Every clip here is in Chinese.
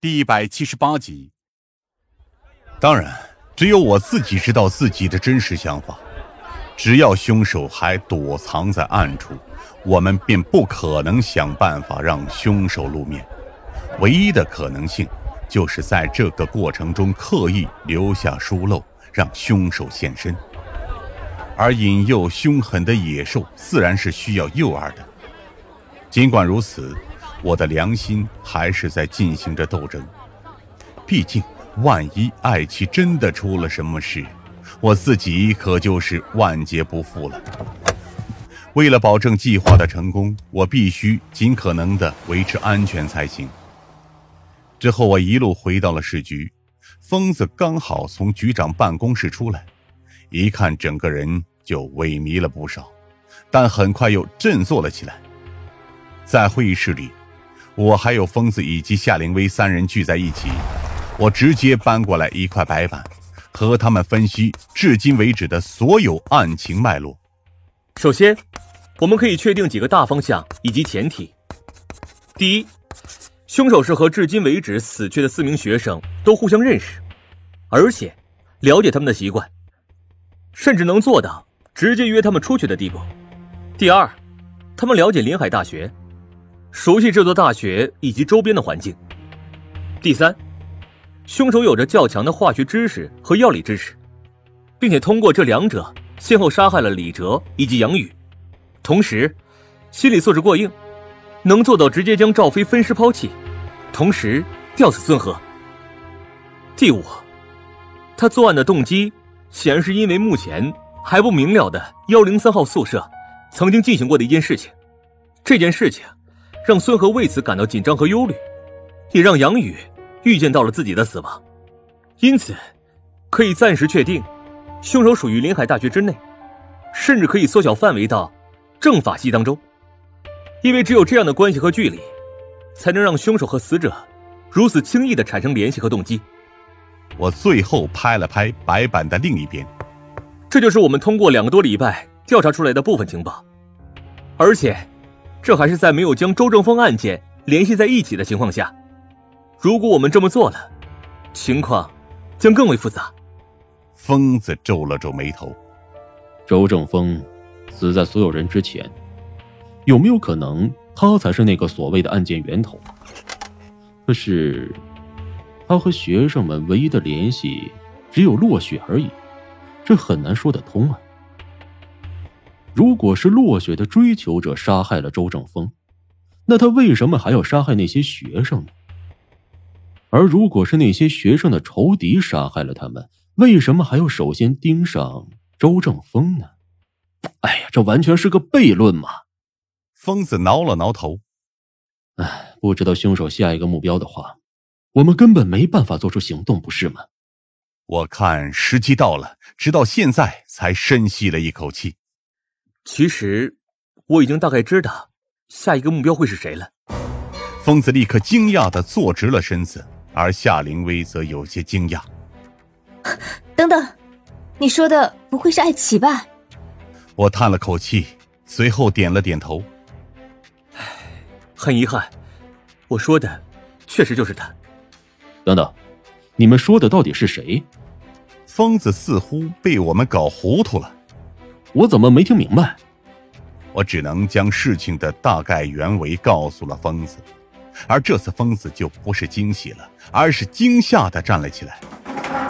第一百七十八集。当然，只有我自己知道自己的真实想法。只要凶手还躲藏在暗处，我们便不可能想办法让凶手露面。唯一的可能性，就是在这个过程中刻意留下疏漏，让凶手现身。而引诱凶狠的野兽，自然是需要诱饵的。尽管如此，我的良心还是在进行着斗争。毕竟，万一艾奇真的出了什么事，我自己可就是万劫不复了。为了保证计划的成功，我必须尽可能的维持安全才行。之后，我一路回到了市局，疯子刚好从局长办公室出来，一看整个人就萎靡了不少，但很快又振作了起来。在会议室里，我还有疯子以及夏灵薇三人聚在一起。我直接搬过来一块白板，和他们分析至今为止的所有案情脉络。首先，我们可以确定几个大方向以及前提。第一，凶手是和至今为止死去的四名学生都互相认识，而且了解他们的习惯，甚至能做到直接约他们出去的地步。第二，他们了解临海大学。熟悉这座大学以及周边的环境。第三，凶手有着较强的化学知识和药理知识，并且通过这两者先后杀害了李哲以及杨宇，同时心理素质过硬，能做到直接将赵飞分尸抛弃，同时吊死孙和。第五，他作案的动机显然是因为目前还不明了的幺零三号宿舍曾经进行过的一件事情，这件事情。让孙和为此感到紧张和忧虑，也让杨宇预见到了自己的死亡，因此可以暂时确定，凶手属于临海大学之内，甚至可以缩小范围到政法系当中，因为只有这样的关系和距离，才能让凶手和死者如此轻易的产生联系和动机。我最后拍了拍白板的另一边，这就是我们通过两个多礼拜调查出来的部分情报，而且。这还是在没有将周正峰案件联系在一起的情况下。如果我们这么做了，情况将更为复杂。疯子皱了皱眉头。周正峰死在所有人之前，有没有可能他才是那个所谓的案件源头？可是，他和学生们唯一的联系只有落雪而已，这很难说得通啊。如果是落雪的追求者杀害了周正峰，那他为什么还要杀害那些学生呢？而如果是那些学生的仇敌杀害了他们，为什么还要首先盯上周正峰呢？哎呀，这完全是个悖论嘛！疯子挠了挠头，哎，不知道凶手下一个目标的话，我们根本没办法做出行动，不是吗？我看时机到了，直到现在才深吸了一口气。其实，我已经大概知道下一个目标会是谁了。疯子立刻惊讶的坐直了身子，而夏灵薇则有些惊讶。等等，你说的不会是艾奇吧？我叹了口气，随后点了点头。唉，很遗憾，我说的确实就是他。等等，你们说的到底是谁？疯子似乎被我们搞糊涂了。我怎么没听明白？我只能将事情的大概原委告诉了疯子，而这次疯子就不是惊喜了，而是惊吓的站了起来。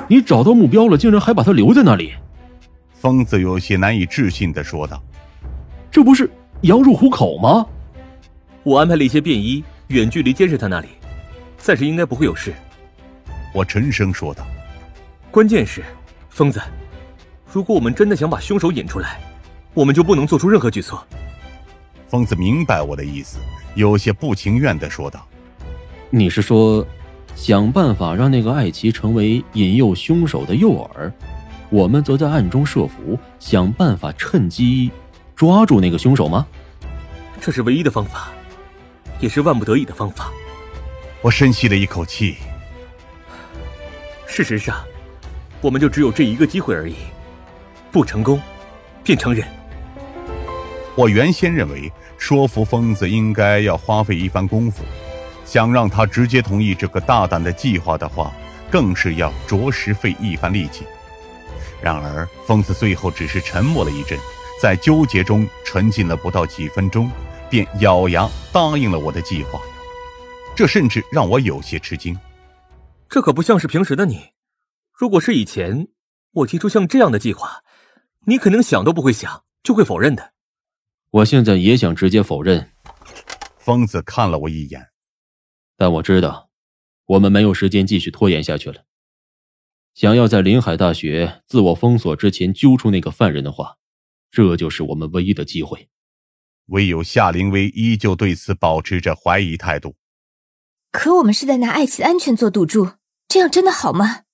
你找到目标了，竟然还把他留在那里？疯子有些难以置信的说道：“这不是羊入虎口吗？”我安排了一些便衣远距离监视他那里，暂时应该不会有事。我沉声说道：“关键是，疯子。”如果我们真的想把凶手引出来，我们就不能做出任何举措。疯子明白我的意思，有些不情愿的说道：“你是说，想办法让那个艾奇成为引诱凶手的诱饵，我们则在暗中设伏，想办法趁机抓住那个凶手吗？这是唯一的方法，也是万不得已的方法。”我深吸了一口气。事实上，我们就只有这一个机会而已。不成功，便承认。我原先认为说服疯子应该要花费一番功夫，想让他直接同意这个大胆的计划的话，更是要着实费一番力气。然而，疯子最后只是沉默了一阵，在纠结中沉浸了不到几分钟，便咬牙答应了我的计划。这甚至让我有些吃惊。这可不像是平时的你。如果是以前，我提出像这样的计划，你肯定想都不会想就会否认的。我现在也想直接否认。疯子看了我一眼。但我知道，我们没有时间继续拖延下去了。想要在临海大学自我封锁之前揪出那个犯人的话，这就是我们唯一的机会。唯有夏灵薇依旧对此保持着怀疑态度。可我们是在拿爱情安全做赌注，这样真的好吗？